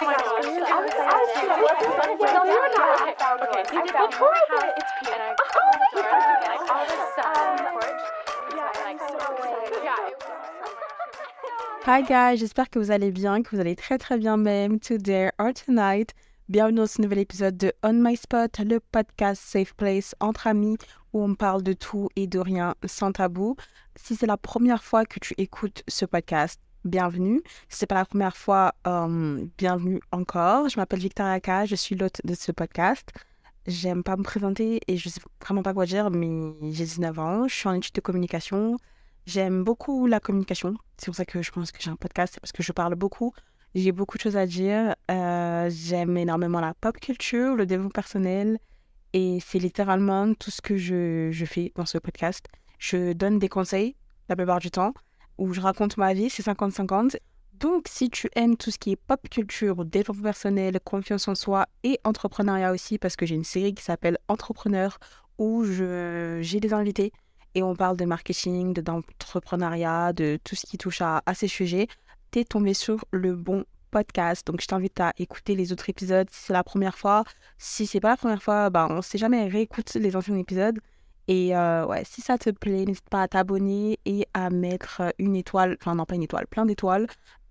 Hi guys, j'espère que vous allez bien, que vous allez très très bien même today or tonight. Bienvenue dans ce nouvel épisode de On My Spot, le podcast Safe Place entre amis où on parle de tout et de rien sans tabou. Si c'est la première fois que tu écoutes ce podcast, bienvenue. Si c'est pas la première fois, euh, bienvenue encore. Je m'appelle Victoria K, je suis l'hôte de ce podcast. J'aime pas me présenter et je sais vraiment pas quoi dire, mais j'ai 19 ans, je suis en études de communication. J'aime beaucoup la communication. C'est pour ça que je pense que j'ai un podcast, c'est parce que je parle beaucoup. J'ai beaucoup de choses à dire. Euh, j'aime énormément la pop culture, le développement personnel. Et c'est littéralement tout ce que je, je, fais dans ce podcast. Je donne des conseils la plupart du temps, où je raconte ma vie, c'est 50-50. Donc, si tu aimes tout ce qui est pop culture, développement personnel, confiance en soi et entrepreneuriat aussi, parce que j'ai une série qui s'appelle Entrepreneur, où j'ai des invités et on parle de marketing, d'entrepreneuriat, de tout ce qui touche à, ces sujets, tu es tombé sur le bon podcast. Donc, je t'invite à écouter les autres épisodes si c'est la première fois. Si c'est pas la première fois, bah, on sait jamais, réécoute les anciens épisodes. Et euh, ouais, si ça te plaît, n'hésite pas à t'abonner et à mettre une étoile, enfin non pas une étoile, plein d'étoiles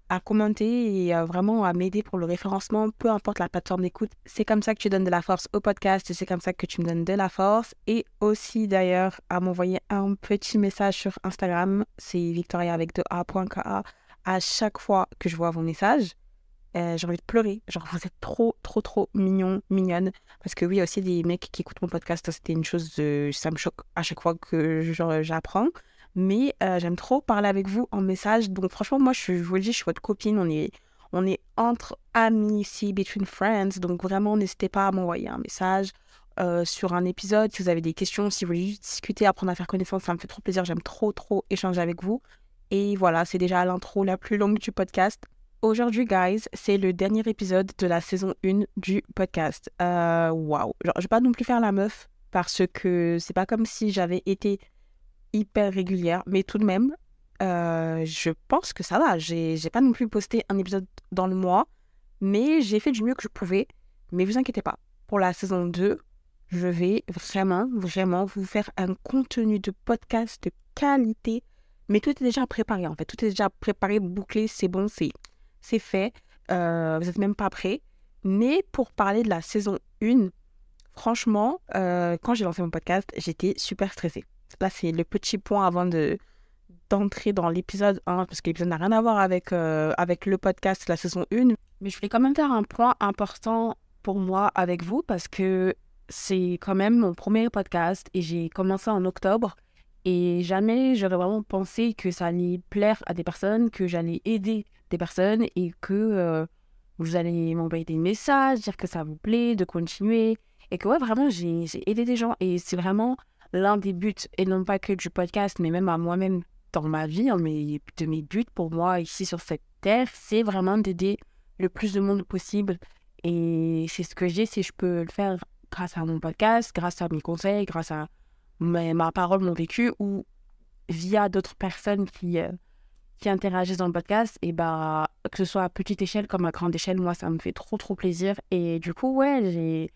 à commenter et euh, vraiment à m'aider pour le référencement, peu importe la plateforme d'écoute. C'est comme ça que tu donnes de la force au podcast c'est comme ça que tu me donnes de la force. Et aussi d'ailleurs à m'envoyer un petit message sur Instagram, c'est victoria avec de a.ka. À chaque fois que je vois vos messages, euh, j'ai envie de pleurer. Genre, vous êtes trop, trop, trop mignon, mignonne. Parce que oui, il y a aussi des mecs qui écoutent mon podcast. C'était une chose, ça me choque à chaque fois que j'apprends mais euh, j'aime trop parler avec vous en message. Donc franchement, moi, je, vous le dis, je suis votre copine. On est, on est entre amis ici, between friends. Donc vraiment, n'hésitez pas à m'envoyer un message euh, sur un épisode. Si vous avez des questions, si vous voulez juste discuter, apprendre à faire connaissance, ça me fait trop plaisir. J'aime trop, trop échanger avec vous. Et voilà, c'est déjà l'intro la plus longue du podcast. Aujourd'hui, guys, c'est le dernier épisode de la saison 1 du podcast. Euh, waouh! Wow. Je vais pas non plus faire la meuf parce que c'est pas comme si j'avais été hyper régulière, mais tout de même, euh, je pense que ça va. J'ai pas non plus posté un épisode dans le mois, mais j'ai fait du mieux que je pouvais. Mais vous inquiétez pas, pour la saison 2, je vais vraiment, vraiment vous faire un contenu de podcast de qualité. Mais tout est déjà préparé en fait. Tout est déjà préparé, bouclé, c'est bon, c'est fait. Euh, vous n'êtes même pas prêts. Mais pour parler de la saison 1, franchement, euh, quand j'ai lancé mon podcast, j'étais super stressée. Là, c'est le petit point avant de d'entrer dans l'épisode 1, parce que l'épisode n'a rien à voir avec, euh, avec le podcast, la saison 1. Mais je voulais quand même faire un point important pour moi avec vous, parce que c'est quand même mon premier podcast et j'ai commencé en octobre. Et jamais j'aurais vraiment pensé que ça allait plaire à des personnes, que j'allais aider des personnes et que euh, vous allez m'envoyer des messages, dire que ça vous plaît, de continuer. Et que ouais, vraiment, j'ai aidé des gens. Et c'est vraiment l'un des buts, et non pas que du podcast, mais même à moi-même dans ma vie, hein, de mes buts pour moi ici sur cette terre, c'est vraiment d'aider le plus de monde possible. Et c'est ce que j'ai, si je peux le faire grâce à mon podcast, grâce à mes conseils, grâce à ma, parole, mon vécu, ou via d'autres personnes qui, euh, qui interagissent dans le podcast, et bah, que ce soit à petite échelle comme à grande échelle, moi, ça me fait trop, trop plaisir. Et du coup, ouais, j'ai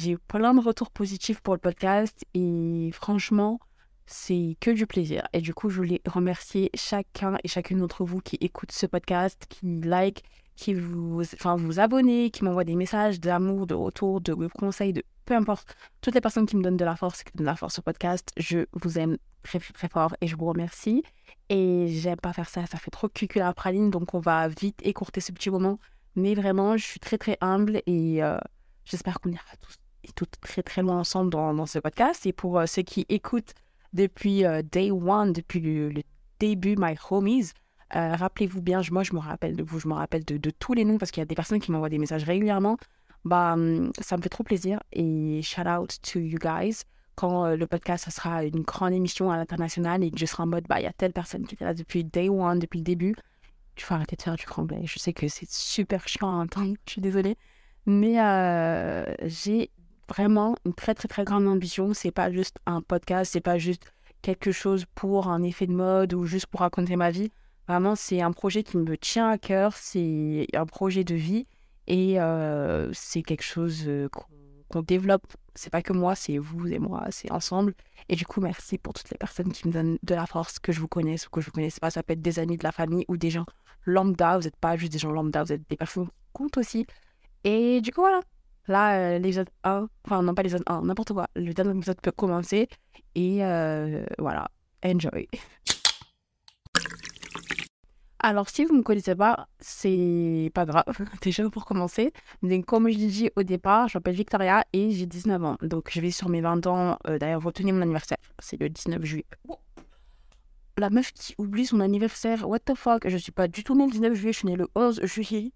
j'ai plein de retours positifs pour le podcast et franchement, c'est que du plaisir. Et du coup, je voulais remercier chacun et chacune d'entre vous qui écoute ce podcast, qui like, qui vous, enfin, vous abonnez, qui m'envoie des messages d'amour, de retour, de conseils, de peu importe. Toutes les personnes qui me donnent de la force, qui donnent de la force au podcast, je vous aime très, très fort et je vous remercie. Et j'aime pas faire ça, ça fait trop cucul à praline, donc on va vite écourter ce petit moment. Mais vraiment, je suis très, très humble et euh, j'espère qu'on ira tous et tout très très loin ensemble dans, ce podcast. Et pour euh, ceux qui écoutent depuis euh, day one, depuis le, début, my homies, rappelez-vous bien, moi je me rappelle de vous, je me rappelle de tous les noms parce qu'il y a des personnes qui m'envoient des messages régulièrement. Bah, hum, ça me fait trop plaisir et shout out to you guys. Quand le podcast, ça sera une grande émission à l'international et que je serai en mode, bah, il y a telle personne qui était là depuis day one, depuis le début. Tu faut arrêter de faire du franglais. Je sais que c'est super chiant à entendre, je suis désolée. Mais j'ai vraiment une très très très grande ambition. C'est pas juste un podcast, c'est pas juste quelque chose pour un effet de mode ou juste pour raconter ma vie. Vraiment, c'est un projet qui me tient à cœur, c'est un projet de vie Et c'est quelque chose qu'on développe. C'est pas que moi, c'est vous et moi, c'est ensemble. Et du coup, merci pour toutes les personnes qui me donnent de la force, que je vous connaisse ou que je vous connaisse pas. Ça peut être des amis de la famille ou des gens lambda. Vous n'êtes pas juste des gens lambda, vous êtes des personnes qui comptent aussi. Et du coup, voilà. Là, euh, l'épisode 1, enfin, non pas l'épisode 1, n'importe quoi. Le dernier épisode peut commencer. Et euh, voilà. Enjoy. Alors, si vous ne me connaissez pas, c'est pas grave. Déjà, pour commencer. Donc, comme je l'ai dit au départ, je m'appelle Victoria et j'ai 19 ans. Donc, je vais sur mes 20 ans. Euh, D'ailleurs, vous tenez mon anniversaire. C'est le 19 juillet. La meuf qui oublie son anniversaire. What the fuck? Je suis pas du tout née le 19 juillet. Je suis née le 11 juillet.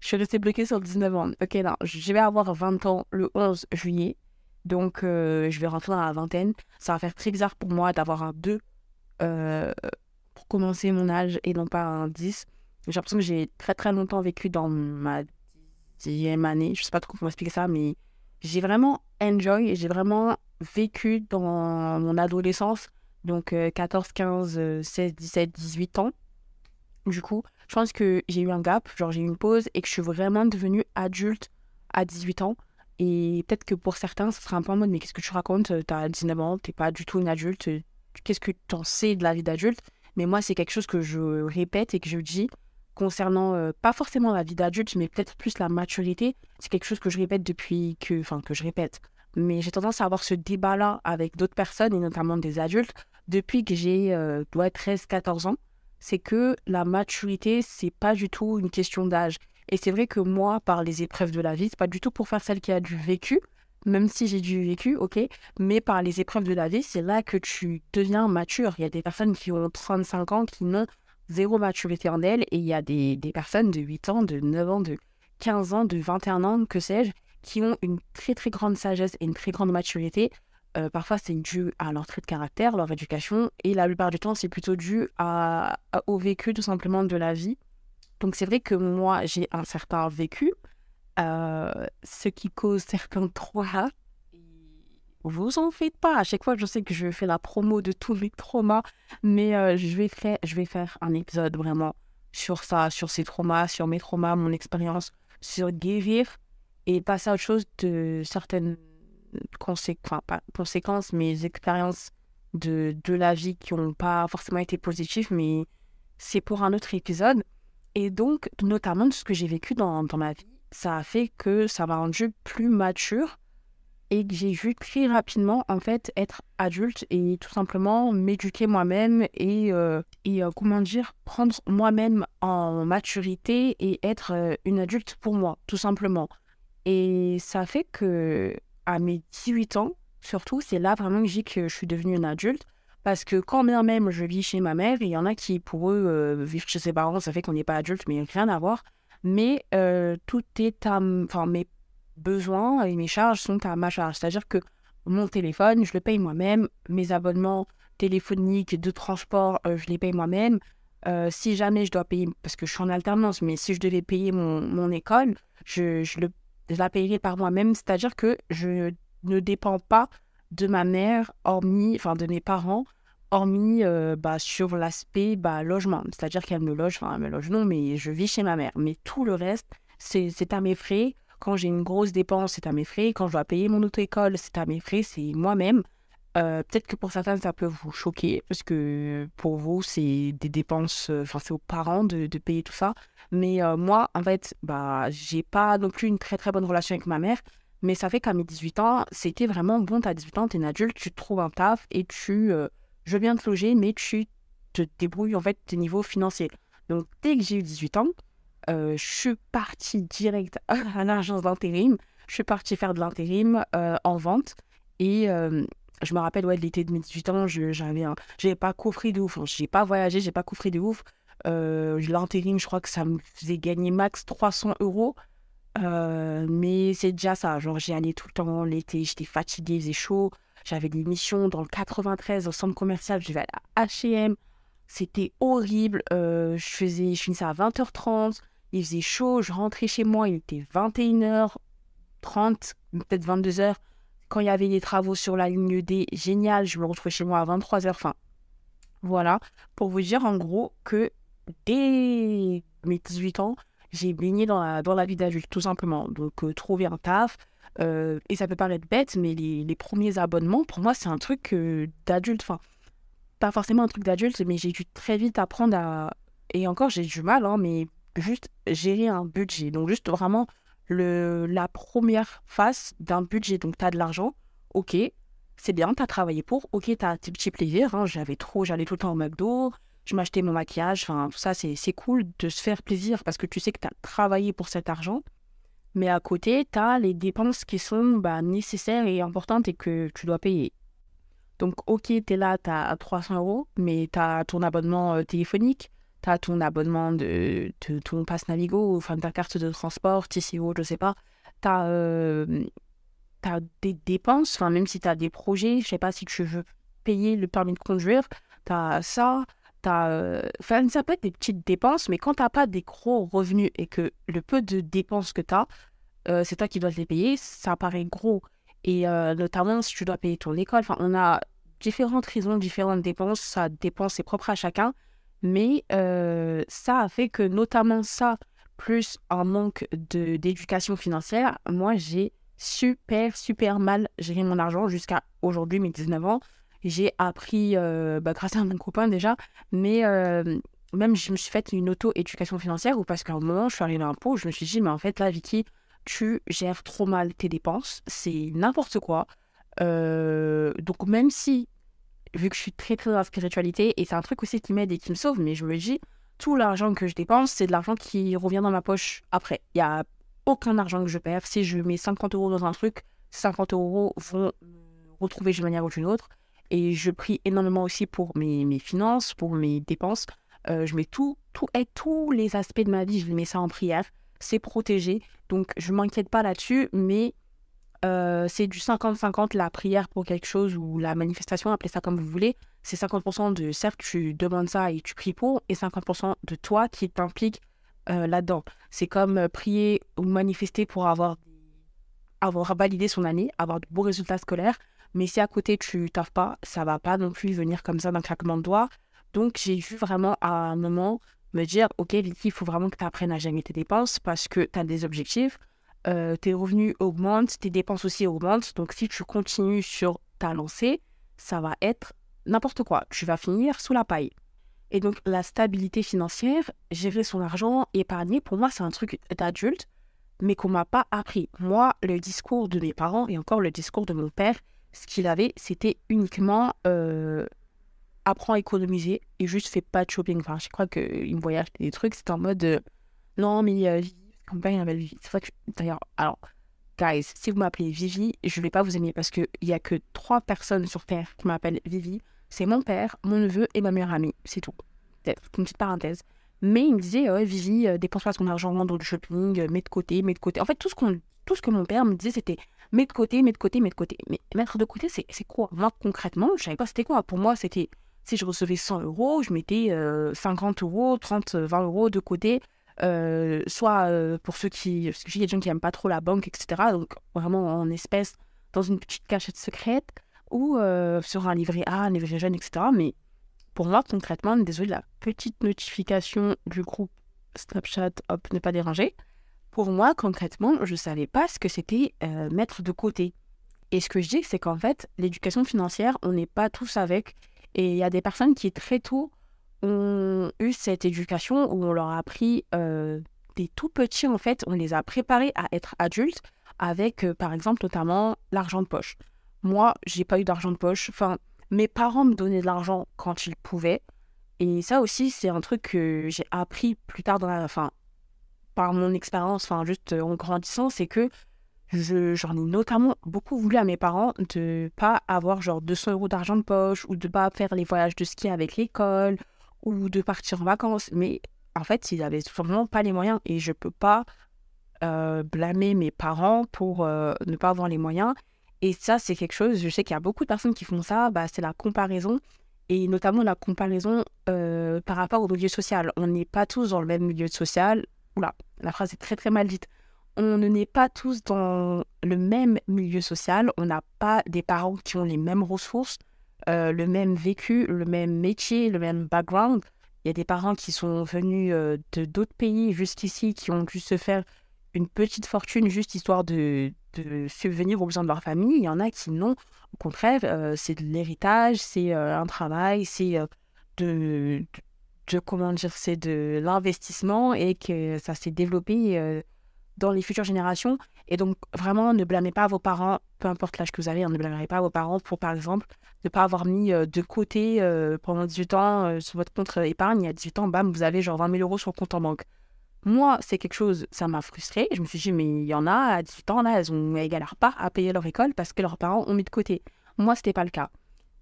Je suis restée bloquée sur le 19 ans. Ok, non. Je vais avoir 20 ans le 11 juillet. Donc, euh, je vais rentrer dans la vingtaine. Ça va faire très bizarre pour moi d'avoir un 2. Euh, pour commencer mon âge et non pas un 10. J'ai l'impression que j'ai très très longtemps vécu dans ma dixième année. Je sais pas trop comment expliquer ça, mais j'ai vraiment enjoy et j'ai vraiment vécu dans mon adolescence. Donc 14, 15, 16, 17, 18 ans. Du coup, je pense que j'ai eu un gap, genre j'ai eu une pause et que je suis vraiment devenue adulte à 18 ans. Et peut-être que pour certains, ce sera un peu en mode, mais qu'est-ce que tu racontes? T'as 19 ans, t'es pas du tout une adulte. Qu'est-ce que tu en sais de la vie d'adulte? Mais moi, c'est quelque chose que je répète et que je dis concernant euh, pas forcément la vie d'adulte, mais peut-être plus la maturité. C'est quelque chose que je répète depuis que, enfin, que je répète. Mais j'ai tendance à avoir ce débat-là avec d'autres personnes et notamment des adultes depuis que j'ai, euh, 13-14 ans. C'est que la maturité, c'est pas du tout une question d'âge. Et c'est vrai que moi, par les épreuves de la vie, c'est pas du tout pour faire celle qui a du vécu, même si j'ai du vécu, ok, mais par les épreuves de la vie, c'est là que tu deviens mature. Il y a des personnes qui ont 35 ans qui n'ont zéro maturité en elles, et il y a des, personnes de 8 ans, de 9 ans, de 15 ans, de 21 ans, que sais-je, qui ont une très très grande sagesse et une très grande maturité. Euh, parfois, c'est dû à leur trait de caractère, leur éducation, et la plupart du temps, c'est plutôt dû au vécu tout simplement de la vie. Donc c'est vrai que moi, j'ai un certain vécu, ce qui cause certains traumas. Vous en faites pas. À chaque fois, je sais que je fais la promo de tous mes traumas, mais euh, je, vais faire, un épisode vraiment sur ça, sur ces traumas, sur mes traumas, mon expérience, sur guérir et passer à autre chose de certaines conséquences, enfin, mais expériences de, de la vie qui n'ont pas forcément été positives, mais c'est pour un autre épisode. Et donc, notamment de ce que j'ai vécu dans ma vie ça a fait que ça m'a rendu plus mature et que j'ai vu très rapidement en fait être adulte et tout simplement m'éduquer moi-même et, euh, et euh, comment dire prendre moi-même en maturité et être euh, une adulte pour moi tout simplement. Et ça fait que à mes 18 ans surtout c'est là vraiment que j'ai que je suis devenue une adulte parce que quand bien même je vis chez ma mère il y en a qui pour eux vivre chez ses parents ça fait qu'on n'est pas adulte mais rien à voir mais euh, tout est à. Enfin, mes besoins et mes charges sont à ma charge. C'est-à-dire que mon téléphone, je le paye moi-même. Mes abonnements téléphoniques, de transport, euh, je les paye moi-même. Euh, si jamais je dois payer, parce que je suis en alternance, mais si je devais payer mon, mon école, je, je, le, je la payerais par moi-même. C'est-à-dire que je ne dépends pas de ma mère, hormis, enfin de mes parents, hormis euh, bah, sur l'aspect bah, logement. C'est-à-dire qu'elle me loge, enfin, elle me loge non, mais je vis chez ma mère. Mais tout le reste, c'est à mes frais. Quand j'ai une grosse dépense, c'est à mes frais. Quand je dois payer mon auto-école, c'est à mes frais. C'est moi-même. Euh, peut-être que pour certains, ça peut vous choquer, parce que pour vous, c'est des dépenses, euh, enfin, c'est aux parents de, de, payer tout ça. Mais moi, en fait, bah, j'ai pas non plus une très très bonne relation avec ma mère. Mais ça fait qu'à mes 18 ans, c'était vraiment bon, t'as 18 ans, t'es une adulte, tu trouves un taf et tu je veux bien te loger, mais tu te débrouilles en fait tes niveaux financiers. Donc dès que j'ai eu 18 ans, euh, je suis partie direct à l'agence d'intérim. Je suis partie faire de l'intérim euh, en vente. Et euh, je me rappelle, ouais, l'été de mes 18 ans, je n'avais pas coffré de ouf. Je n'ai pas voyagé, j'ai pas coffré de ouf. l'intérim, je crois que ça me faisait gagner max 300 euros. mais c'est déjà ça. Genre, j'y allais tout le temps l'été, j'étais fatiguée, il faisait chaud. J'avais des missions dans le 93 au centre commercial, je vais à H&M. C'était horrible. Euh, je faisais, je finissais à 20h30. Il faisait chaud. Je rentrais chez moi. Il était 21h30, peut-être 22h. Quand il y avait des travaux sur la ligne D, génial. Je me retrouvais chez moi à 23h. Enfin, voilà. Pour vous dire en gros que dès mes 18 ans, j'ai baigné dans la, dans la vie d'adulte, tout simplement. Donc, euh, trouver un taf. Euh, et ça peut paraître bête, mais les, les premiers abonnements, pour moi, c'est un truc d'adulte. Enfin, pas forcément un truc d'adulte, mais j'ai dû très vite apprendre à. Et encore, j'ai du mal, hein, mais juste gérer un budget. Donc, juste vraiment le, la première phase d'un budget. Donc, tu as de l'argent, ok, c'est bien, tu as travaillé pour, ok, tu as tes petits plaisirs. Hein, j'avais trop, j'allais tout le temps au McDo, je m'achetais mon maquillage, enfin, tout ça, c'est cool de se faire plaisir parce que tu sais que tu as travaillé pour cet argent. Mais à côté, tu as les dépenses qui sont bah, nécessaires et importantes et que tu dois payer. Donc, ok, tu es là, tu as 300 euros, mais tu as ton abonnement euh, téléphonique, tu as ton abonnement de, ton passe Navigo, enfin ta carte de transport, TCO, je sais pas. Tu as, euh, des dépenses, même si tu as des projets, je sais pas si tu veux payer le permis de conduire, tu as ça. Euh, enfin, ça peut être des petites dépenses, mais quand tu n'as pas des gros revenus et que le peu de dépenses que tu as, euh, c'est toi qui dois les payer, ça paraît gros. Et notamment si tu dois payer ton école, enfin, on a différentes raisons, différentes dépenses, ça dépend, c'est propre à chacun. Mais euh, ça a fait que notamment ça, plus un manque d'éducation financière, moi j'ai super, super mal géré mon argent jusqu'à aujourd'hui, mes 19 ans. J'ai appris, euh, bah, grâce à mon copain déjà, mais euh, même je me suis fait une auto-éducation financière ou parce qu'à un moment, je suis arrivée à l'impôt, je me suis dit, mais en fait, là, Vicky, tu gères trop mal tes dépenses, c'est n'importe quoi. donc même si vu que je suis très très dans la spiritualité, et c'est un truc aussi qui m'aide et qui me sauve, mais je me dis, tout l'argent que je dépense, c'est de l'argent qui revient dans ma poche après. Il n'y a aucun argent que je perds. Si je mets 50 euros dans un truc, 50 euros vont retrouver d'une manière ou d'une autre. Et je prie énormément aussi pour mes, mes finances, pour mes dépenses. Euh, je mets tout, tout, et tous les aspects de ma vie, je mets ça en prière. C'est protégé. Donc, je ne m'inquiète pas là-dessus, mais euh, c'est du 50-50 la prière pour quelque chose ou la manifestation, appelez ça comme vous voulez. C'est 50% de certes tu demandes ça et tu pries pour, et 50% de toi qui t'implique euh, là-dedans. C'est comme prier ou manifester pour avoir, avoir validé son année, avoir de beaux résultats scolaires. Mais si à côté tu taffes pas, ça va pas non plus venir comme ça d'un claquement de doigts. Donc j'ai vu vraiment à un moment me dire, ok Vicky, il faut vraiment que tu apprennes à gérer tes dépenses parce que tu as des objectifs euh, tes revenus augmentent, tes dépenses aussi augmentent. Donc si tu continues sur ta lancée, ça va être n'importe quoi. Tu vas finir sous la paille. Et donc la stabilité financière, gérer son argent, épargner, pour moi c'est un truc d'adulte, mais qu'on m'a pas appris. Moi, le discours de mes parents et encore le discours de mon père, ce qu'il avait, c'était uniquement euh, apprends à économiser et juste fais pas de shopping. Enfin, je crois qu'il me voyage des trucs, c'est en mode euh, non mais euh, campagne appelle Vivi. C'est vrai que, d'ailleurs, alors, guys, si vous m'appelez Vivi, je vais pas vous aimer parce qu'il n'y a que trois personnes sur Terre qui m'appellent Vivi. C'est mon père, mon neveu et ma meilleure amie. C'est tout. Peut-être une petite parenthèse. Mais il me disait, ouais, Vivi, euh, dépense pas ton argent dans le shopping, mets de côté, mets de côté. En fait, tout ce, qu'on, tout ce que mon père me disait, c'était mets de côté, mets de côté, mets de côté. Mais mettre de côté, c'est, quoi? Moi, concrètement, je savais pas c'était quoi. Pour moi, c'était si je recevais 100 euros, je mettais 50 euh, euros, 30, 20 euros de côté euh, soit euh, pour ceux qui. Parce qu'il y a des gens qui n'aiment pas trop la banque, etc. Donc vraiment en espèces, dans une petite cachette secrète, ou euh, sur un livret A, un livret jeune, etc. Mais pour moi, concrètement, désolé, la petite notification du groupe Snapchat, hop, ne pas déranger. Pour moi, concrètement, je ne savais pas ce que c'était mettre de côté. Et ce que je dis, c'est qu'en fait, l'éducation financière, on n'est pas tous avec. Et il y a des personnes qui, très tôt, ont eu cette éducation où on leur a appris euh, des tout petits, en fait, on les a préparés à être adultes avec, euh, par exemple, notamment l'argent de poche. Moi, j'ai pas eu d'argent de poche. Enfin, mes parents me donnaient de l'argent quand ils pouvaient. Et ça aussi, c'est un truc que j'ai appris plus tard dans la, enfin, par mon expérience, enfin, juste en grandissant, c'est que j'en ai notamment beaucoup voulu à mes parents de pas avoir genre 200 euros d'argent de poche ou de pas faire les voyages de ski avec l'école ou de partir en vacances. Mais en fait, ils n'avaient tout simplement pas les moyens et je peux pas euh, blâmer mes parents pour euh, ne pas avoir les moyens. Et ça, c'est quelque chose, je sais qu'il y a beaucoup de personnes qui font ça, bah, c'est la comparaison et notamment la comparaison euh, par rapport au milieu social. On n'est pas tous dans le même milieu social. Oula, la phrase est très très mal dite. On ne n'est pas tous dans le même milieu social. On n'a pas des parents qui ont les mêmes ressources. Euh, le même vécu, le même métier, le même background. Il y a des parents qui sont venus de d'autres pays jusqu'ici, qui ont dû se faire une petite fortune juste histoire de, subvenir aux besoins de leur famille. Il y en a qui non. Au contraire, c'est de l'héritage, c'est un travail, c'est de, de, comment dire, c'est de l'investissement et que ça s'est développé dans les futures générations. Et donc, vraiment, ne blâmez pas vos parents, peu importe l'âge que vous avez, hein, ne blâmez pas vos parents pour, par exemple, ne pas avoir mis euh, de côté euh, pendant 18 ans euh, sur votre compte épargne. A 18 ans, bam, vous avez genre 20 000 euros sur le compte en banque. Moi, c'est quelque chose, ça m'a frustré. Je me suis dit, mais il y en a à 18 ans, là, elles, ont, elles galèrent pas à payer leur école parce que leurs parents ont mis de côté. Moi, c'était pas le cas.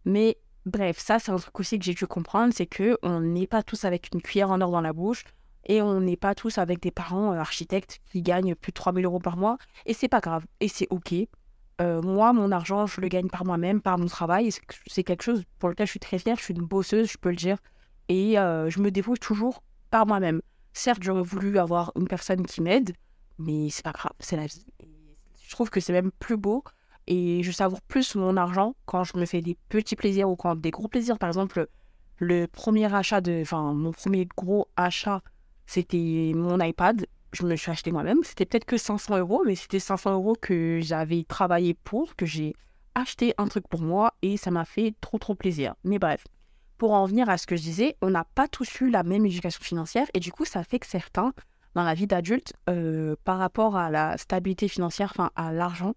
Mais bref, ça, c'est un truc aussi que j'ai dû comprendre, c'est que on n'est pas tous avec une cuillère en or dans la bouche. Et on n'est pas tous avec des parents euh, architectes qui gagnent plus de 3000 euros par mois. Et c'est pas grave. Et c'est OK. Euh, moi, mon argent, je le gagne par moi-même, par mon travail. C'est quelque chose pour lequel je suis très fière. Je suis une bosseuse, je peux le dire. Et euh, je me débrouille toujours par moi-même. Certes, j'aurais voulu avoir une personne qui m'aide, mais c'est pas grave, c'est la vie. je trouve que c'est même plus beau et je savoure plus mon argent quand je me fais des petits plaisirs ou quand des gros plaisirs. Par exemple, le premier achat de, enfin, mon premier gros achat c'était mon iPad. Je me suis acheté moi-même. C'était peut-être que 500 euros, mais c'était 500 euros que j'avais travaillé pour, que j'ai acheté un truc pour moi et ça m'a fait trop trop plaisir. Mais bref, pour en venir à ce que je disais, on n'a pas tous eu la même éducation financière et du coup ça fait que certains, dans la vie d'adulte, euh, par rapport à la stabilité financière, enfin à l'argent,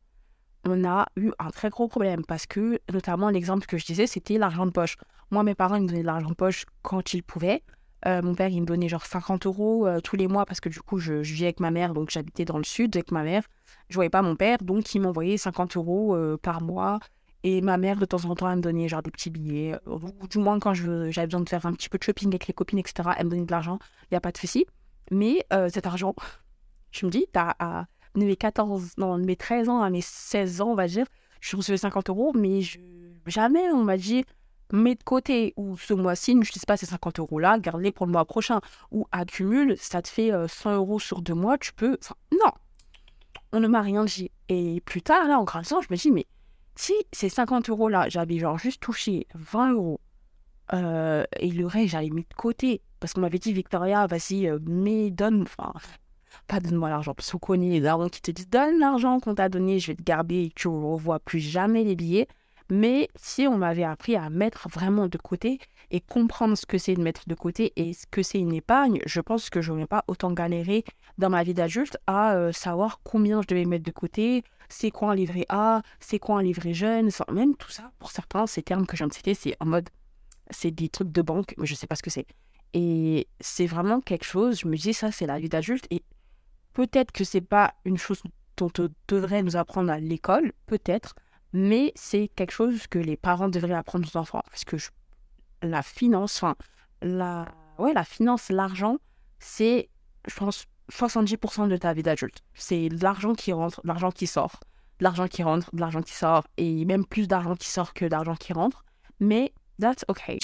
on a eu un très gros problème parce que notamment l'exemple que je disais, c'était l'argent de poche. Moi, mes parents ils me donnaient de l'argent de poche quand ils pouvaient. Euh, mon père, il me donnait genre 50 euros euh, tous les mois parce que du coup, je, je vivais avec ma mère, donc j'habitais dans le sud avec ma mère. Je voyais pas mon père, donc il m'envoyait 50 euros euh, par mois. Et ma mère, de temps en temps, elle me donnait genre des petits billets. Ou du moins, quand j'avais besoin de faire un petit peu de shopping avec les copines, etc., elle me donnait de l'argent. Il n'y a pas de souci. Mais cet argent, je me dis, t'as mes 14, non, mes 13 ans à mes 16 ans, on va dire, je recevais 50 euros, mais jamais on m'a dit mets de côté, ou ce mois-ci, ne sais pas ces 50 euros-là, garde-les pour le mois prochain, ou accumule, ça te fait 100 euh, euros sur deux mois, tu peux. non, on ne m'a rien dit. Et plus tard, là, en grandissant, je me dis, mais si ces 50 euros-là, j'avais genre juste touché 20 euros, euh, et le reste, j'allais mis de côté, parce qu'on m'avait dit, Victoria, vas-y, euh, mais donne, enfin, pas donne-moi l'argent, parce qu'on connaît les darons qui te disent, donne l'argent qu'on t'a donné, je vais te garder, et tu ne revois plus jamais les billets. Mais si on m'avait appris à mettre vraiment de côté et comprendre ce que c'est de mettre de côté et ce que c'est une épargne, je pense que je n'aurais pas autant galéré dans ma vie d'adulte à euh, savoir combien je devais mettre de côté, c'est quoi un livret A, c'est quoi un livret jeune, même tout ça, pour certains, ces termes que je viens de citer, c'est en mode, c'est des trucs de banque, mais je ne sais pas ce que c'est. Et c'est vraiment quelque chose, je me dis, ça, c'est la vie d'adulte. Peut-être que c'est pas une chose dont on devrait nous apprendre à l'école, peut-être, mais c'est quelque chose que les parents devraient apprendre aux enfants. Parce que la finance, enfin, la, ouais, la finance, l'argent, c'est, je pense, 70% de ta vie d'adulte. C'est l'argent qui rentre, l'argent qui sort, l'argent qui rentre, l'argent qui sort, et même plus d'argent qui sort que d'argent qui rentre. Mais that's okay.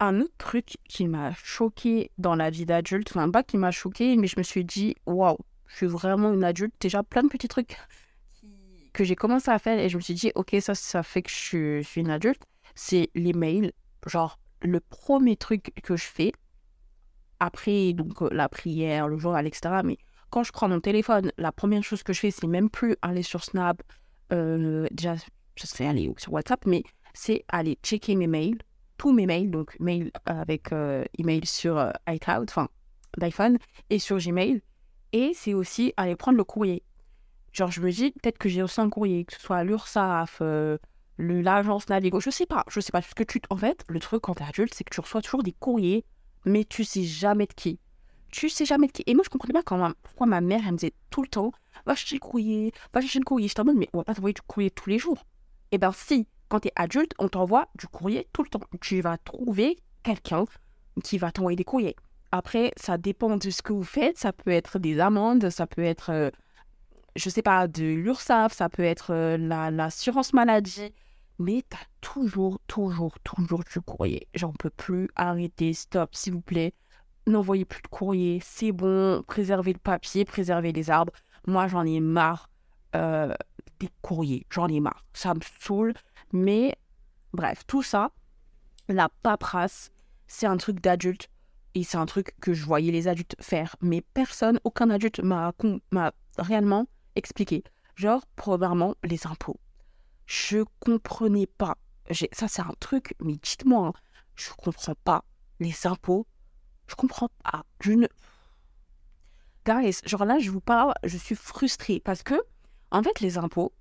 Un autre truc qui m'a choqué dans la vie d'adulte, enfin pas qui m'a choqué, mais je me suis dit, waouh, je suis vraiment une adulte. Déjà plein de petits trucs que j'ai commencé à faire et je me suis dit, ok, ça, ça fait que je suis, une adulte, c'est les mails. Genre, le premier truc que je fais, après donc euh, la prière, le journal, etc. Mais quand je prends mon téléphone, la première chose que je fais, c'est même plus aller sur Snap, euh, déjà, je serais aller sur WhatsApp, mais c'est aller checker mes mails, tous mes mails, donc mail avec euh, email sur iCloud, enfin d'iPhone, et sur Gmail. Et c'est aussi aller prendre le courrier. Genre, je me dis, peut-être que j'ai aussi un courrier, que ce soit l'URSSAF, euh, l'agence Navigo, je sais pas, je sais pas. Parce que tu, en fait, le truc quand t'es adulte, c'est que tu reçois toujours des courriers, mais tu sais jamais de qui. Tu sais jamais de qui. Et moi, je comprenais pas pourquoi ma mère, elle me disait tout le temps, va chercher le courrier, va chercher le courrier. Je en mode, mais on va pas t'envoyer du courrier tous les jours. Eh ben, si, quand t'es adulte, on t'envoie du courrier tout le temps. Tu vas trouver quelqu'un qui va t'envoyer des courriers. Après, ça dépend de ce que vous faites. Ça peut être des amendes, ça peut être euh, je sais pas, de l'URSSAF, ça peut être euh, l'assurance maladie, mais tu as toujours, toujours, toujours du courrier. J'en peux plus, arrêtez, stop, s'il vous plaît. N'envoyez plus de courrier, c'est bon, préservez le papier, préservez les arbres. Moi, j'en ai marre euh, des courriers, j'en ai marre. Ça me saoule, mais bref, tout ça, la paperasse, c'est un truc d'adulte. Et c'est un truc que je voyais les adultes faire. Mais personne, aucun adulte m'a réellement expliqué. Genre, premièrement, les impôts. Je comprenais pas. Ça, c'est un truc, mais dites-moi, hein, je comprends pas les impôts. Je comprends pas. Je ne. Guys, genre là, je vous parle, je suis frustrée parce que, en fait, les impôts,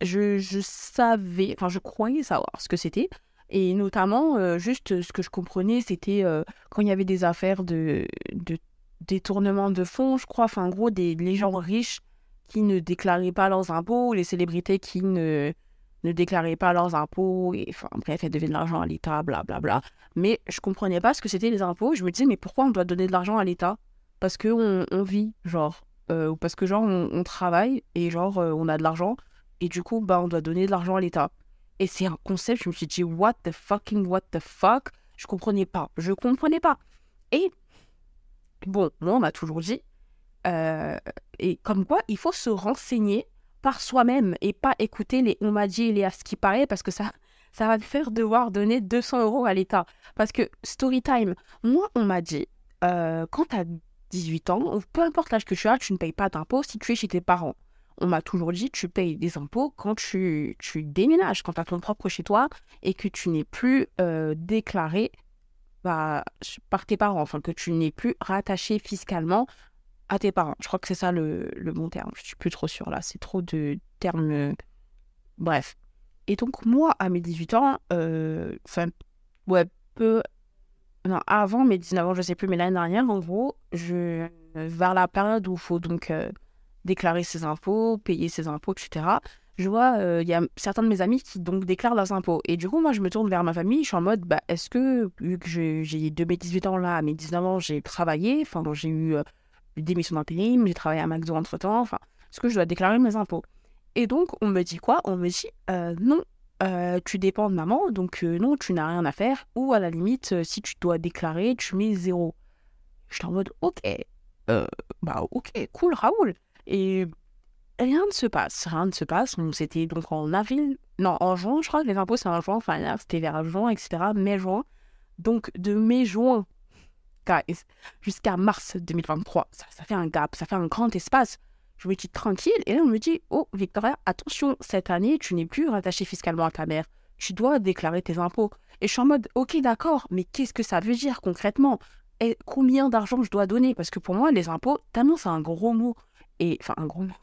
je, savais, enfin, je croyais savoir ce que c'était. Et notamment, euh, juste ce que je comprenais, c'était euh, quand il y avait des affaires de, de détournement de fonds, je crois, enfin, en gros, des, les gens riches qui ne déclaraient pas leurs impôts, les célébrités qui ne, ne déclaraient pas leurs impôts, et enfin bref, elles devaient de l'argent à l'État, blablabla. Mais je comprenais pas ce que c'était les impôts. Je me disais, mais pourquoi on doit donner de l'argent à l'État? Parce qu'on on vit, genre, euh, ou parce que genre on, travaille et genre euh, on a de l'argent, et du coup, bah on doit donner de l'argent à l'État. Et c'est un concept, je me suis dit, what the fucking what the fuck? Je comprenais pas, je comprenais pas. Et bon, moi on m'a toujours dit, euh, et comme quoi il faut se renseigner par soi-même et pas écouter les on m'a dit et les à ce qui paraît parce que ça, ça va te faire devoir donner 200 euros à l'État. Parce que story time, moi on m'a dit, euh, quand tu as 18 ans, peu importe l'âge que tu as, tu ne payes pas d'impôts si tu es chez tes parents. On m'a toujours dit, tu payes des impôts quand tu, tu déménages, quand tu as ton propre chez toi et que tu n'es plus euh, déclaré bah, par tes parents, enfin que tu n'es plus rattaché fiscalement à tes parents. Je crois que c'est ça le, le, bon terme. Je suis plus trop sûre là. C'est trop de termes. Euh, bref. Et donc, moi, à mes 18 ans, euh, enfin, ouais, peu. Non, avant mes 19 ans, je sais plus, mais l'année dernière, en gros, je, vers la période où il faut donc euh, déclarer ses impôts, payer ses impôts, etc., je vois, il y a certains de mes amis qui donc déclarent leurs impôts. Et du coup, moi, je me tourne vers ma famille, je suis en mode, bah, est-ce que, vu que j'ai de mes 18 ans là à mes 19 ans, j'ai travaillé, enfin, j'ai eu démission d'intérim, j'ai travaillé à McDo entre temps, enfin, est-ce que je dois déclarer mes impôts? Et donc, on me dit quoi? On me dit euh, non, euh, tu dépends de maman, donc euh, non, tu n'as rien à faire, ou à la limite, si tu dois déclarer, tu mets zéro. J'étais en mode ok, bah ok, cool, Raoul. Et rien ne se passe, rien ne se passe. C'était donc en avril, non, en juin, je crois que les impôts c'est en juin, enfin, c'était vers juin, etc., mai-juin. Donc, de mai-juin jusqu'à mars 2023. Ça, fait un gap, ça fait un grand espace. Je me dis tranquille, et là on me dit, oh Victoria, attention, cette année, tu n'es plus rattaché fiscalement à ta mère. Tu dois déclarer tes impôts. Et je suis en mode, ok, d'accord, mais qu'est-ce que ça veut dire concrètement? Et Combien d'argent je dois donner? Parce que pour moi, les impôts, tellement c'est un gros mot. Et enfin, un gros mot.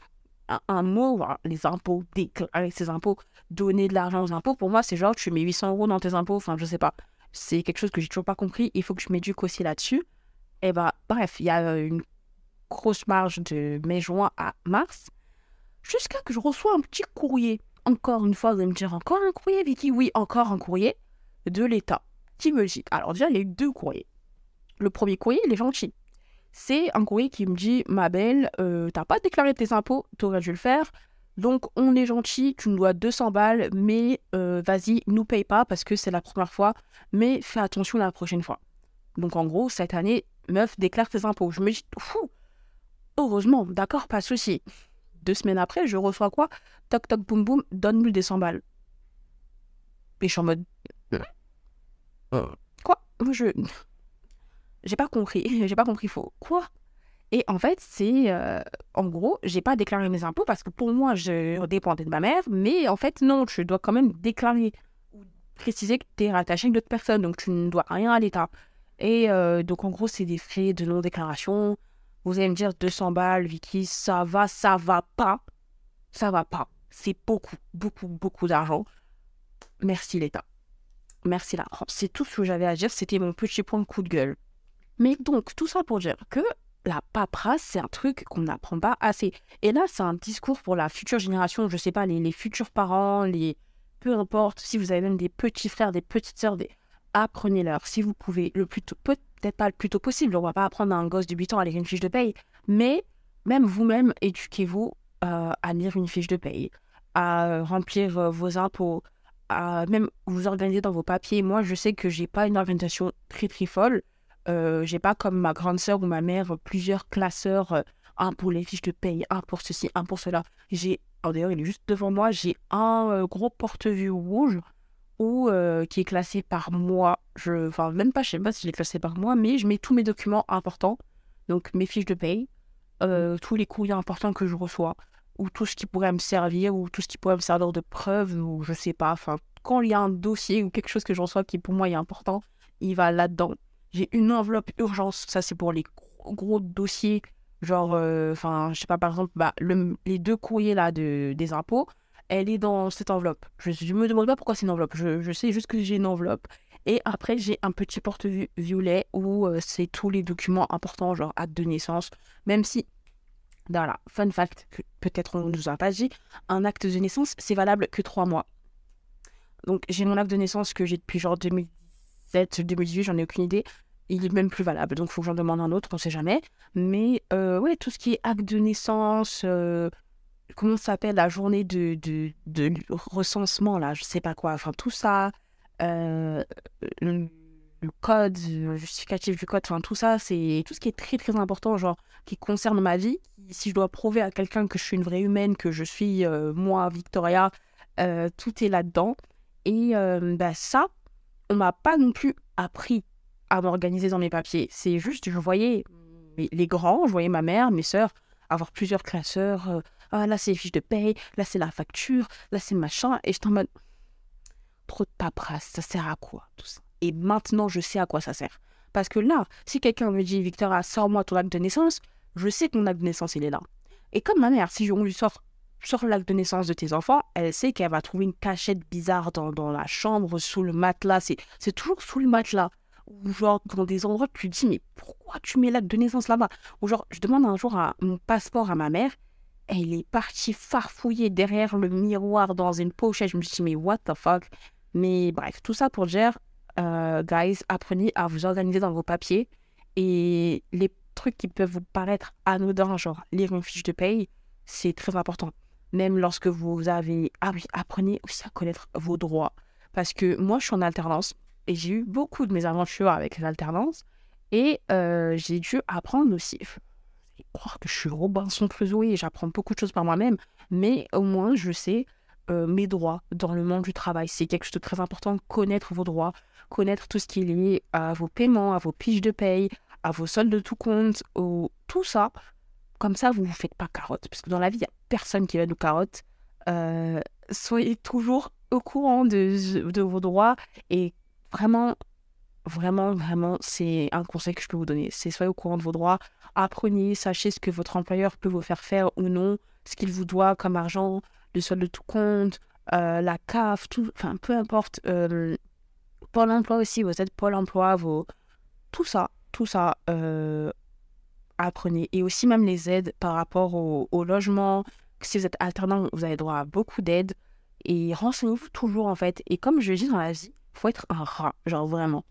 Un, mot, les impôts, déclarer ses impôts, donner de l'argent aux impôts, pour moi, c'est genre, tu mets 800 euros dans tes impôts, enfin, je sais pas c'est quelque chose que j'ai toujours pas compris. Il faut que je m'éduque aussi là-dessus. Et bah, bref, il y a une grosse marge de mai-juin à mars, jusqu'à que je reçois un petit courrier. Encore une fois, vous allez me dire encore un courrier, Vicky? Oui, encore un courrier de l'État qui me dit. Alors, déjà, il deux courriers. Le premier courrier, il est gentil. C'est un courrier qui me dit Ma belle, euh, t'as pas déclaré tes impôts, t'aurais dû le faire. Donc on est gentil, tu nous dois 200 balles, mais euh, vas-y, nous paye pas parce que c'est la première fois, mais fais attention la prochaine fois. Donc en gros, cette année, meuf, déclare tes impôts. Je me dis, fou, heureusement, d'accord, pas de souci. Deux semaines après, je reçois quoi? Toc toc boum boum, donne-nous des 100 balles. Et je suis en mode. Euh. Quoi? Je. J'ai pas compris, j'ai pas compris faux. Quoi? Et en fait, c'est euh, en gros, j'ai pas déclaré mes impôts parce que pour moi, je dépendais de ma mère, mais en fait, non, tu dois quand même déclarer ou préciser que tu es rattaché à d'autres personnes, donc tu ne dois rien à l'État. Et euh, donc, en gros, c'est des frais de non-déclaration. Vous allez me dire 200 balles, Vicky, ça va, ça va pas. Ça va pas. C'est beaucoup, beaucoup, beaucoup d'argent. Merci l'État. Merci la France. C'est tout ce que j'avais à dire. C'était mon petit point de coup de gueule. Mais donc, tout ça pour dire que la paperasse, c'est un truc qu'on n'apprend pas assez. Et là, c'est un discours pour la future génération, je sais pas, les, futurs parents, les peu importe, si vous avez même des petits frères, des petites sœurs, apprenez-leur si vous pouvez, le plus tôt, peut-être pas le plus tôt possible, on va pas apprendre à un gosse de 8 ans à lire une fiche de paye, mais même vous-même, éduquez-vous euh, à lire une fiche de paye, à remplir euh, vos impôts, à même vous organiser dans vos papiers. Moi, je sais que j'ai pas une organisation très très folle, euh, j'ai pas comme ma grande sœur ou ma mère plusieurs classeurs, euh, un pour les fiches de paye, un pour ceci, un pour cela. J'ai, d'ailleurs, il est juste devant moi, j'ai un euh, gros porte-vue rouge ou euh, qui est classé par mois. Je, enfin, même pas, je sais pas si je l'ai classé par mois, mais je mets tous mes documents importants, donc mes fiches de paye, euh, tous les courriers importants que je reçois, ou tout ce qui pourrait me servir, ou tout ce qui pourrait me servir de preuve, ou je sais pas. Enfin, quand il y a un dossier ou quelque chose que je reçois qui pour moi est important, il va là-dedans. J'ai une enveloppe urgence, ça c'est pour les gros, dossiers, genre, euh, enfin, je sais pas, par exemple, bah, les deux courriers là de, des impôts, elle est dans cette enveloppe. Je ne me demande pas pourquoi c'est une enveloppe. Je, sais juste que j'ai une enveloppe. Et après, j'ai un petit porte-violet où euh, c'est tous les documents importants, genre acte de naissance. Même si, voilà, fun fact, peut-être on ne nous a pas dit, un acte de naissance, c'est valable que trois mois. Donc, j'ai mon acte de naissance que j'ai depuis genre 2007, 2018, j'en ai aucune idée. Il est même plus valable, donc il faut que j'en demande un autre, on ne sait jamais. Mais euh, ouais, tout ce qui est acte de naissance, euh, comment s'appelle la journée de, de, recensement là je sais pas quoi. Enfin tout ça euh, le, code le justificatif du code enfin tout ça c'est tout ce qui est très très important genre qui concerne ma vie. Si je dois prouver à quelqu'un que je suis une vraie humaine que je suis euh, moi Victoria euh, tout est là dedans et bah, ça on m'a pas non plus appris à m'organiser dans mes papiers. C'est juste je voyais les grands je voyais ma mère mes sœurs avoir plusieurs classeurs ah, là c'est les fiches de paye, là c'est la facture, là c'est machin. Et j'étais en mode, trop de paperasse, ça sert à quoi tout ça? Et maintenant, je sais à quoi ça sert. Parce que là, si quelqu'un me dit, Victor, sors-moi ton acte de naissance, je sais que mon acte de naissance, il est là. Et comme ma mère, si on lui sort, sort l'acte de naissance de tes enfants, elle sait qu'elle va trouver une cachette bizarre dans, dans la chambre, sous le matelas. C'est toujours sous le matelas. Ou genre dans des endroits, tu te dis, mais pourquoi tu mets l'acte de naissance là-bas? Ou genre, je demande un jour à, mon passeport à ma mère, elle est partie farfouiller derrière le miroir dans une pochette. Je me suis dit, mais what the fuck? Mais bref, tout ça pour dire, euh, guys, apprenez à vous organiser dans vos papiers. Et les trucs qui peuvent vous paraître anodins, genre lire une fiche de paye, c'est très important. Même lorsque vous avez... Ah oui, apprenez aussi à connaître vos droits. Parce que moi, je suis en alternance et j'ai eu beaucoup de mes aventures avec l'alternance. Et euh, j'ai dû apprendre aussi, croire que je suis Robinson Crusoe et j'apprends beaucoup de choses par moi-même, mais au moins je sais euh, mes droits dans le monde du travail. C'est quelque chose de très important, connaître vos droits, connaître tout ce qui est lié à vos paiements, à vos fiches de paye, à vos soldes de tout compte, tout ça. Comme ça, vous ne vous faites pas carotte. Parce que dans la vie, il n'y a personne qui va nous carotte. Euh, soyez toujours au courant de vos droits et vraiment Vraiment, vraiment, c'est un conseil que je peux vous donner. C'est soyez au courant de vos droits, apprenez, sachez ce que votre employeur peut vous faire faire ou non, ce qu'il vous doit comme argent, le solde de tout compte, euh, la CAF, tout, enfin peu importe. Euh, Pôle emploi aussi, vos aides Pôle emploi, vos... tout ça, tout ça, euh, apprenez. Et aussi même les aides par rapport au, au logement. Si vous êtes alternant, vous avez droit à beaucoup d'aides. Et renseignez-vous toujours en fait. Et comme je dis dans la vie, faut être un rat, genre vraiment.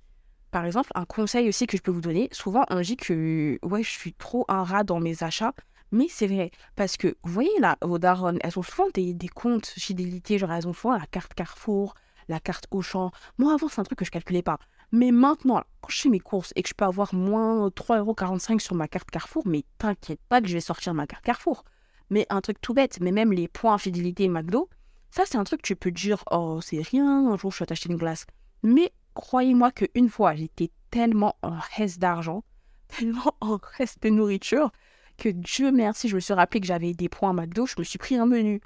Par exemple, un conseil aussi que je peux vous donner, souvent on dit que ouais, je suis trop un rat dans mes achats, mais c'est vrai, parce que vous voyez là, vos darons, elles ont souvent des, des comptes fidélité, genre elles ont souvent la carte Carrefour, la carte Auchan. Moi avant, c'est un truc que je calculais pas. Mais maintenant, quand je fais mes courses et que je peux avoir moins 3,45€ sur ma carte Carrefour, mais t'inquiète pas que je vais sortir ma carte Carrefour. Mais un truc tout bête, mais même les points fidélité McDo, ça c'est un truc que tu peux dire, oh c'est rien, un jour je vais t'acheter une glace. Mais croyez-moi qu'une fois, j'étais tellement en reste d'argent, tellement en reste de nourriture, que Dieu merci, je me suis rappelé que j'avais des points à McDo, je me suis pris un menu.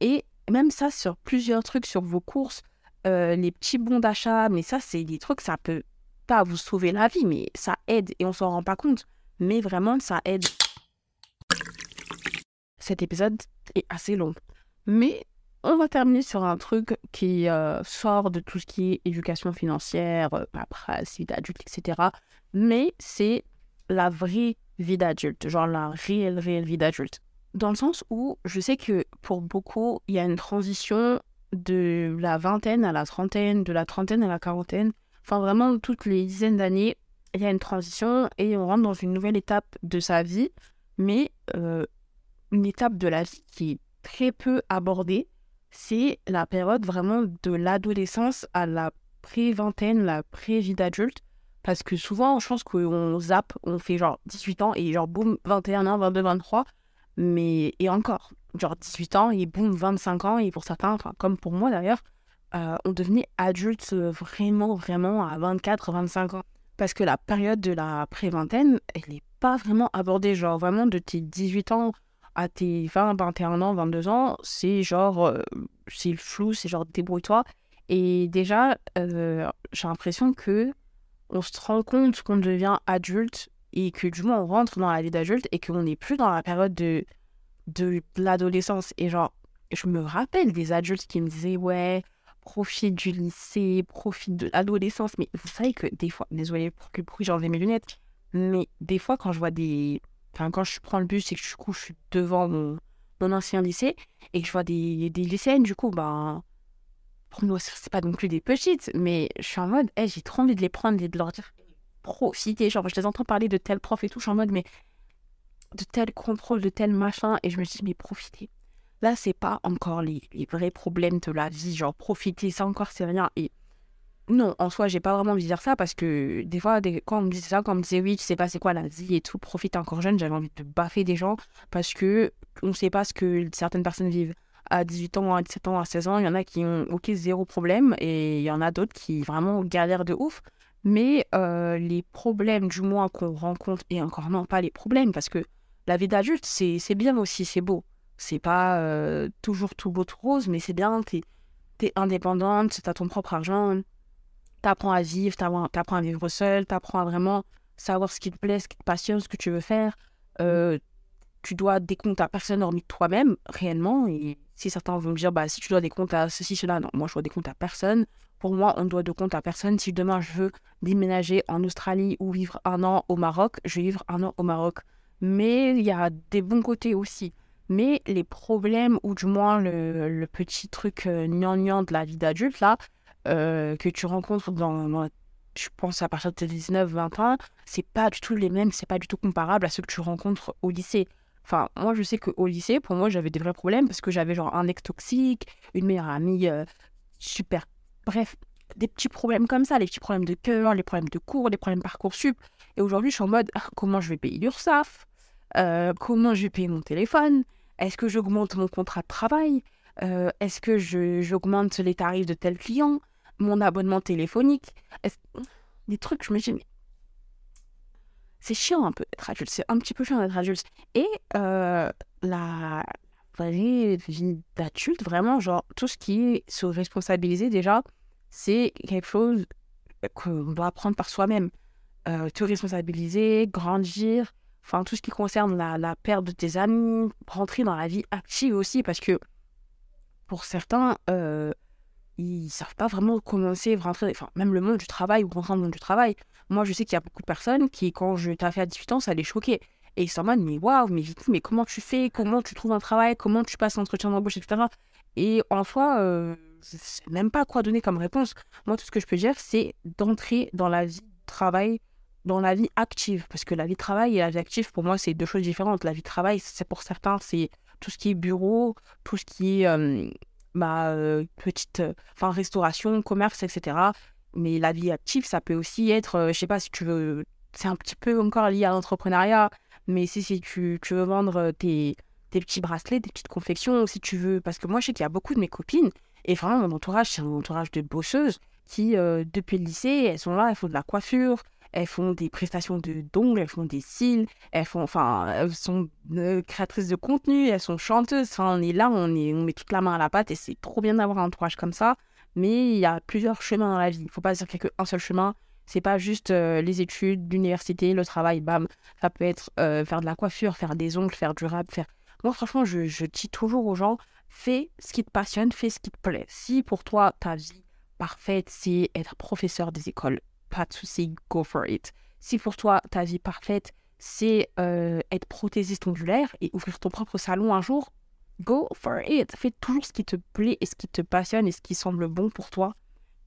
Et même ça, sur plusieurs trucs, sur vos courses, euh, les petits bons d'achat, mais ça, c'est des trucs, ça peut pas vous sauver la vie, mais ça aide et on s'en rend pas compte. Mais vraiment, ça aide. Cet épisode est assez long. Mais on va terminer sur un truc qui euh, sort de tout ce qui est éducation financière, euh, presse, vie d'adulte, etc. Mais c'est la vraie vie d'adulte, genre la réelle, réelle vie d'adulte. Dans le sens où je sais que pour beaucoup, il y a une transition de la vingtaine à la trentaine, de la trentaine à la quarantaine. Enfin, vraiment, toutes les dizaines d'années, il y a une transition et on rentre dans une nouvelle étape de sa vie, mais euh, une étape de la vie qui est très peu abordée c'est la période vraiment de l'adolescence à la pré-vingtaine, la pré-vie d'adulte. Parce que souvent, je pense qu'on zappe, on fait genre 18 ans et genre boum, 21 ans, 22, 23. Mais, et encore, genre 18 ans et boum, 25 ans. Et pour certains, comme pour moi d'ailleurs, euh, on devenait adulte vraiment, vraiment à 24, 25 ans. Parce que la période de la pré-vingtaine, elle n'est pas vraiment abordée. Genre, vraiment, de tes 18 ans à tes 20, 21 ans, 22 ans, c'est genre, euh, c'est le flou, c'est genre débrouille-toi. Et déjà, euh, j'ai l'impression que on se rend compte qu'on devient adulte et que du moins on rentre dans la vie d'adulte et qu'on n'est plus dans la période de, de l'adolescence. Et genre, je me rappelle des adultes qui me disaient, ouais, profite du lycée, profite de l'adolescence. Mais vous savez que des fois, désolé pour que bruit, j'enlève mes lunettes, mais des fois, quand je vois des. Quand je prends le bus et que je suis devant mon, ancien lycée et que je vois des, des lycéennes, du coup, ben. Pour nous, c'est pas non plus des petites, mais je suis en mode, hey, j'ai trop envie de les prendre et de leur dire profiter. Genre, je les entends parler de tel prof et tout, je suis en mode, mais de tel contrôle, de tel machin, et je me dis, mais profitez Là, c'est pas encore les, vrais problèmes de la vie, genre profiter, ça encore c'est rien. Non, en soi, j'ai pas vraiment envie de dire ça parce que des fois, quand on me disait ça, quand on me disait oui, tu sais pas c'est quoi la vie et tout, profite encore jeune, j'avais envie de baffer des gens parce que on sait pas ce que certaines personnes vivent. À 18 ans, à 17 ans, à 16 ans, il y en a qui ont ok zéro problème et il y en a d'autres qui vraiment galèrent de ouf. Mais euh, les problèmes, du moins, qu'on rencontre, et encore non, pas les problèmes, parce que la vie d'adulte, c'est bien aussi, c'est beau. C'est pas euh, toujours tout beau, tout rose, mais c'est bien, t'es es indépendante, t'as ton propre argent, t'apprends à vivre, t'apprends à vivre seul, t'apprends à vraiment savoir ce qui te plaît, ce qui te passionne, ce que tu veux faire. Euh, tu dois des comptes à personne hormis toi-même, réellement. Et si certains vont me dire, bah, si tu dois des comptes à ceci, cela, non, moi je dois des comptes à personne. Pour moi, on doit de comptes à personne. Si demain je veux déménager en Australie ou vivre un an au Maroc, je vais vivre un an au Maroc. Mais il y a des bons côtés aussi. Mais les problèmes, ou du moins le, petit truc euh, de la vie d'adulte, là, euh, que tu rencontres dans, je pense, à partir de tes 19-20 ans, c'est pas du tout les mêmes, c'est pas du tout comparable à ceux que tu rencontres au lycée. Enfin, moi, je sais qu'au lycée, pour moi, j'avais des vrais problèmes parce que j'avais genre un ex toxique, une meilleure amie euh, super. Bref, des petits problèmes comme ça, les petits problèmes de cœur, les problèmes de cours, les problèmes parcoursup. Et aujourd'hui, je suis en mode ah, comment je vais payer l'URSSAF? Euh, Comment je vais payer mon téléphone? Est-ce que j'augmente mon contrat de travail? Est-ce que j'augmente les tarifs de tel client? Mon abonnement téléphonique Des trucs, je me dis, mais c'est chiant un peu d'être adulte. C'est un petit peu chiant d'être adulte. Et euh, la vraie vie d'adulte, vraiment, genre, tout ce qui est se responsabiliser déjà, c'est quelque chose qu'on doit apprendre par soi-même. Euh, te responsabiliser, grandir, enfin tout ce qui concerne la, perte de tes amis, rentrer dans la vie active aussi, parce que pour certains, euh, ils savent pas vraiment commencer, rentrer, enfin même le monde du travail ou rentrer dans le monde du travail. Moi, je sais qu'il y a beaucoup de personnes qui, quand je t'ai fait à 18 ans, ça les choquait. Et ils s'en mode, mais waouh, mais vite, mais comment tu fais? Comment tu trouves un travail? Comment tu passes l'entretien d'embauche, etc. Et en soi, euh, je sais même pas quoi donner comme réponse. Moi, tout ce que je peux dire, c'est d'entrer dans la vie du travail dans la vie active. Parce que la vie de travail et la vie active, pour moi, c'est deux choses différentes. La vie de travail, c'est pour certains, c'est tout ce qui est bureau, tout ce qui est euh, bah, euh, petite euh, restauration, commerce, etc. Mais la vie active, ça peut aussi être, je sais pas si tu veux, c'est un petit peu encore lié à l'entrepreneuriat, mais si, si tu, tu veux vendre tes, tes petits bracelets, des petites confections, si tu veux, parce que moi, je sais qu'il y a beaucoup de mes copines, et vraiment, mon entourage, c'est un entourage de bosseuses qui, depuis le lycée, elles sont là, elles font de la coiffure, elles font des prestations de d'ongles, elles font des cils, elles font, enfin, sont euh, créatrices de contenu, elles sont chanteuses. Enfin, on est là, on met toute la main à la pâte et c'est trop bien d'avoir un entourage comme ça. Mais il y a plusieurs chemins dans la vie. Il ne faut pas dire qu'il n'y a qu'un seul chemin. C'est pas juste euh, les études, l'université, le travail, bam. Ça peut être euh, faire de la coiffure, faire des ongles, faire du rap, faire. Moi, franchement, je, je dis toujours aux gens fais ce qui te passionne, fais ce qui te plaît. Si pour toi, ta vie parfaite, c'est être professeur des écoles pas de souci, go for it. Si pour toi, ta vie parfaite, c'est euh, être prothésiste ondulaire et ouvrir ton propre salon un jour, go for it. Fais toujours ce qui te plaît et ce qui te passionne et ce qui semble bon pour toi.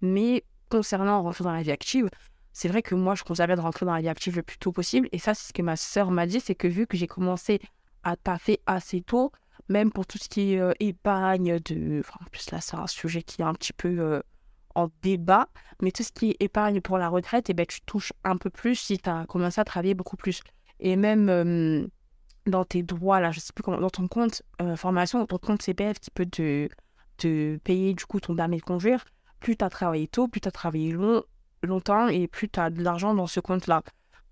Mais concernant rentrer dans la vie active, c'est vrai que moi, je conseille de rentrer dans la vie active le plus tôt possible. Et ça, c'est ce que ma sœur m'a dit, c'est que vu que j'ai commencé à taffer assez tôt, même pour tout ce qui est euh, épargne, de... En plus là, c'est un sujet qui est un petit peu... Euh, en débat, mais tout ce qui épargne pour la retraite, et eh ben, tu touches un peu plus si tu as commencé à travailler beaucoup plus. Et même dans tes droits, là, je sais plus comment, dans ton compte euh, formation, dans ton compte CPF qui peut te te payer du coup ton dernier de conduire, plus tu as travaillé tôt, plus tu as travaillé long, longtemps et plus tu as de l'argent dans ce compte-là.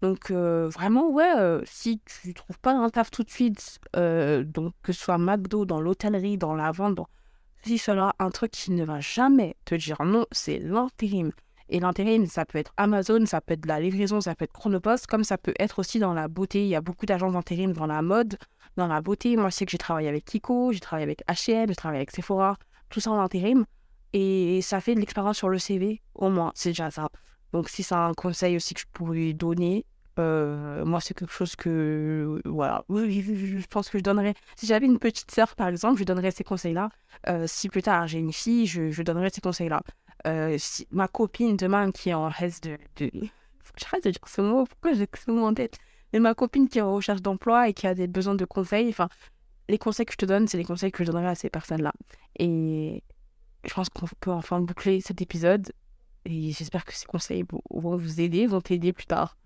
Donc euh, vraiment, ouais, euh, si tu trouves pas un taf tout de suite, euh, donc que ce soit McDo, dans l'hôtellerie, dans la vente, dans si cela, un truc qui ne va jamais te dire non, c'est l'intérim. Et l'intérim, ça peut être Amazon, ça peut être de la livraison, ça peut être Chronopost, comme ça peut être aussi dans la beauté. Il y a beaucoup d'agences d'intérim dans la mode, dans la beauté. Moi, je sais que j'ai travaillé avec Kiko, j'ai travaillé avec H&M, j'ai travaillé avec Sephora, tout ça en intérim. Et ça fait de l'expérience sur le CV, au moins, c'est déjà ça. Donc, si c'est un conseil aussi que je pourrais donner, euh, moi, c'est quelque chose que, voilà, oui, je pense que je donnerais. Si j'avais une petite sœur, par exemple, je donnerais ces conseils-là. Euh, si plus tard j'ai une fille, je, donnerais ces conseils-là. Euh, si ma copine demain qui est en reste de, de... J'arrête de dire ce mot, pourquoi j'ai ce mot en tête? Mais ma copine qui est en recherche d'emploi et qui a des besoins de conseils, enfin, les conseils que je te donne, c'est les conseils que je donnerais à ces personnes-là. Et je pense qu'on peut enfin boucler cet épisode. Et j'espère que ces conseils vont vous aider, vont t'aider plus tard.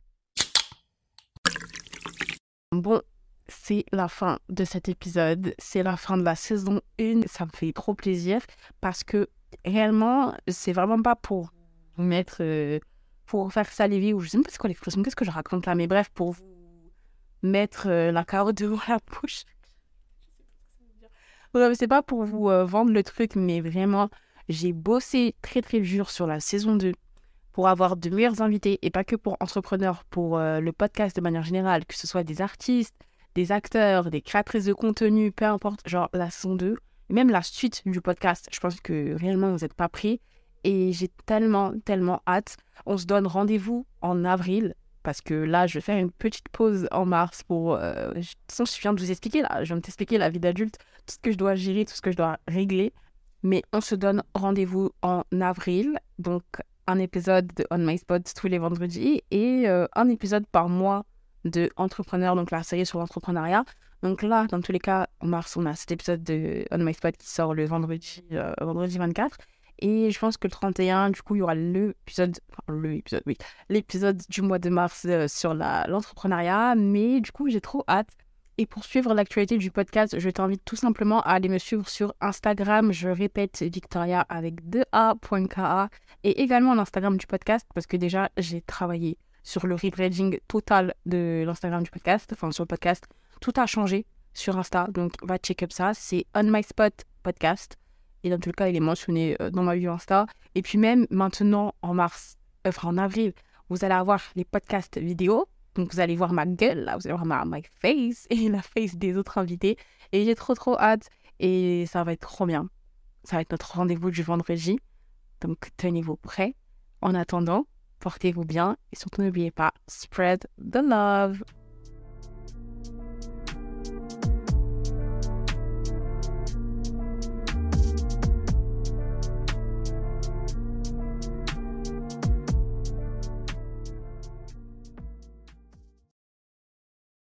Bon, c'est la fin de cet épisode. C'est la fin de la saison 1. Ça me fait trop plaisir parce que réellement, c'est vraiment pas pour vous mettre. Euh, pour faire saliver ou je sais même pas c'est quoi l'expression, qu'est-ce que je raconte là, mais bref, pour vous mettre euh, la carotte devant la bouche. Bref, c'est pas pour vous euh, vendre le truc, mais vraiment, j'ai bossé très très dur sur la saison 2 pour avoir de meilleurs invités et pas que pour entrepreneurs, pour le podcast de manière générale, que ce soit des artistes, des acteurs, des créatrices de contenu, peu importe, genre la saison 2 même la suite du podcast. Je pense que réellement, vous n'êtes pas prêts. Et j'ai tellement, tellement hâte. On se donne rendez-vous en avril. Parce que là, je vais faire une petite pause en mars pour. Euh, toute façon, je viens de vous expliquer là. Je viens de t'expliquer la vie d'adulte, tout ce que je dois gérer, tout ce que je dois régler. Mais on se donne rendez-vous en avril. Donc, un épisode de On My Spot tous les vendredis et euh, un épisode par mois de Entrepreneur, donc la série sur l'entrepreneuriat. Donc là, dans tous les cas, en mars, on a cet épisode de On My Spot qui sort le vendredi, euh, vendredi 24. Et je pense que le 31, du coup, il y aura l'épisode, enfin, l'épisode, oui, l'épisode du mois de mars euh, sur l'entrepreneuriat. Mais du coup, j'ai trop hâte. Et pour suivre l'actualité du podcast, je t'invite tout simplement à aller me suivre sur Instagram. Je répète, Victoria avec 2a.ka. Et également l'Instagram du podcast, parce que déjà, j'ai travaillé sur le rebranding total de l'Instagram du podcast, enfin sur le podcast tout a changé sur Insta, donc va check up ça. C'est On My Spot Podcast. Et dans tout le cas, il est mentionné euh, dans ma bio Insta. Et puis même maintenant, en mars, euh, enfin en avril, vous allez avoir les podcasts vidéo. Donc vous allez voir ma gueule, là, vous allez voir ma my face et la face des autres invités. Et j'ai trop trop hâte. Et ça va être trop bien. Ça va être notre rendez-vous du vendredi. Donc tenez-vous prêts. En attendant, portez-vous bien et surtout n'oubliez pas, spread the love.